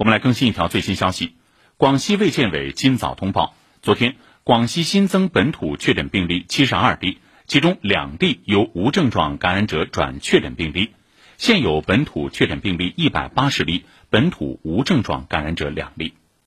我们来更新一条最新消息。广西卫健委今早通报昨天广西新增本土确诊病例七十二例其中两例由无症状感染者转确诊病例现有本土确诊病例一百八十例本土无症状感染者两例。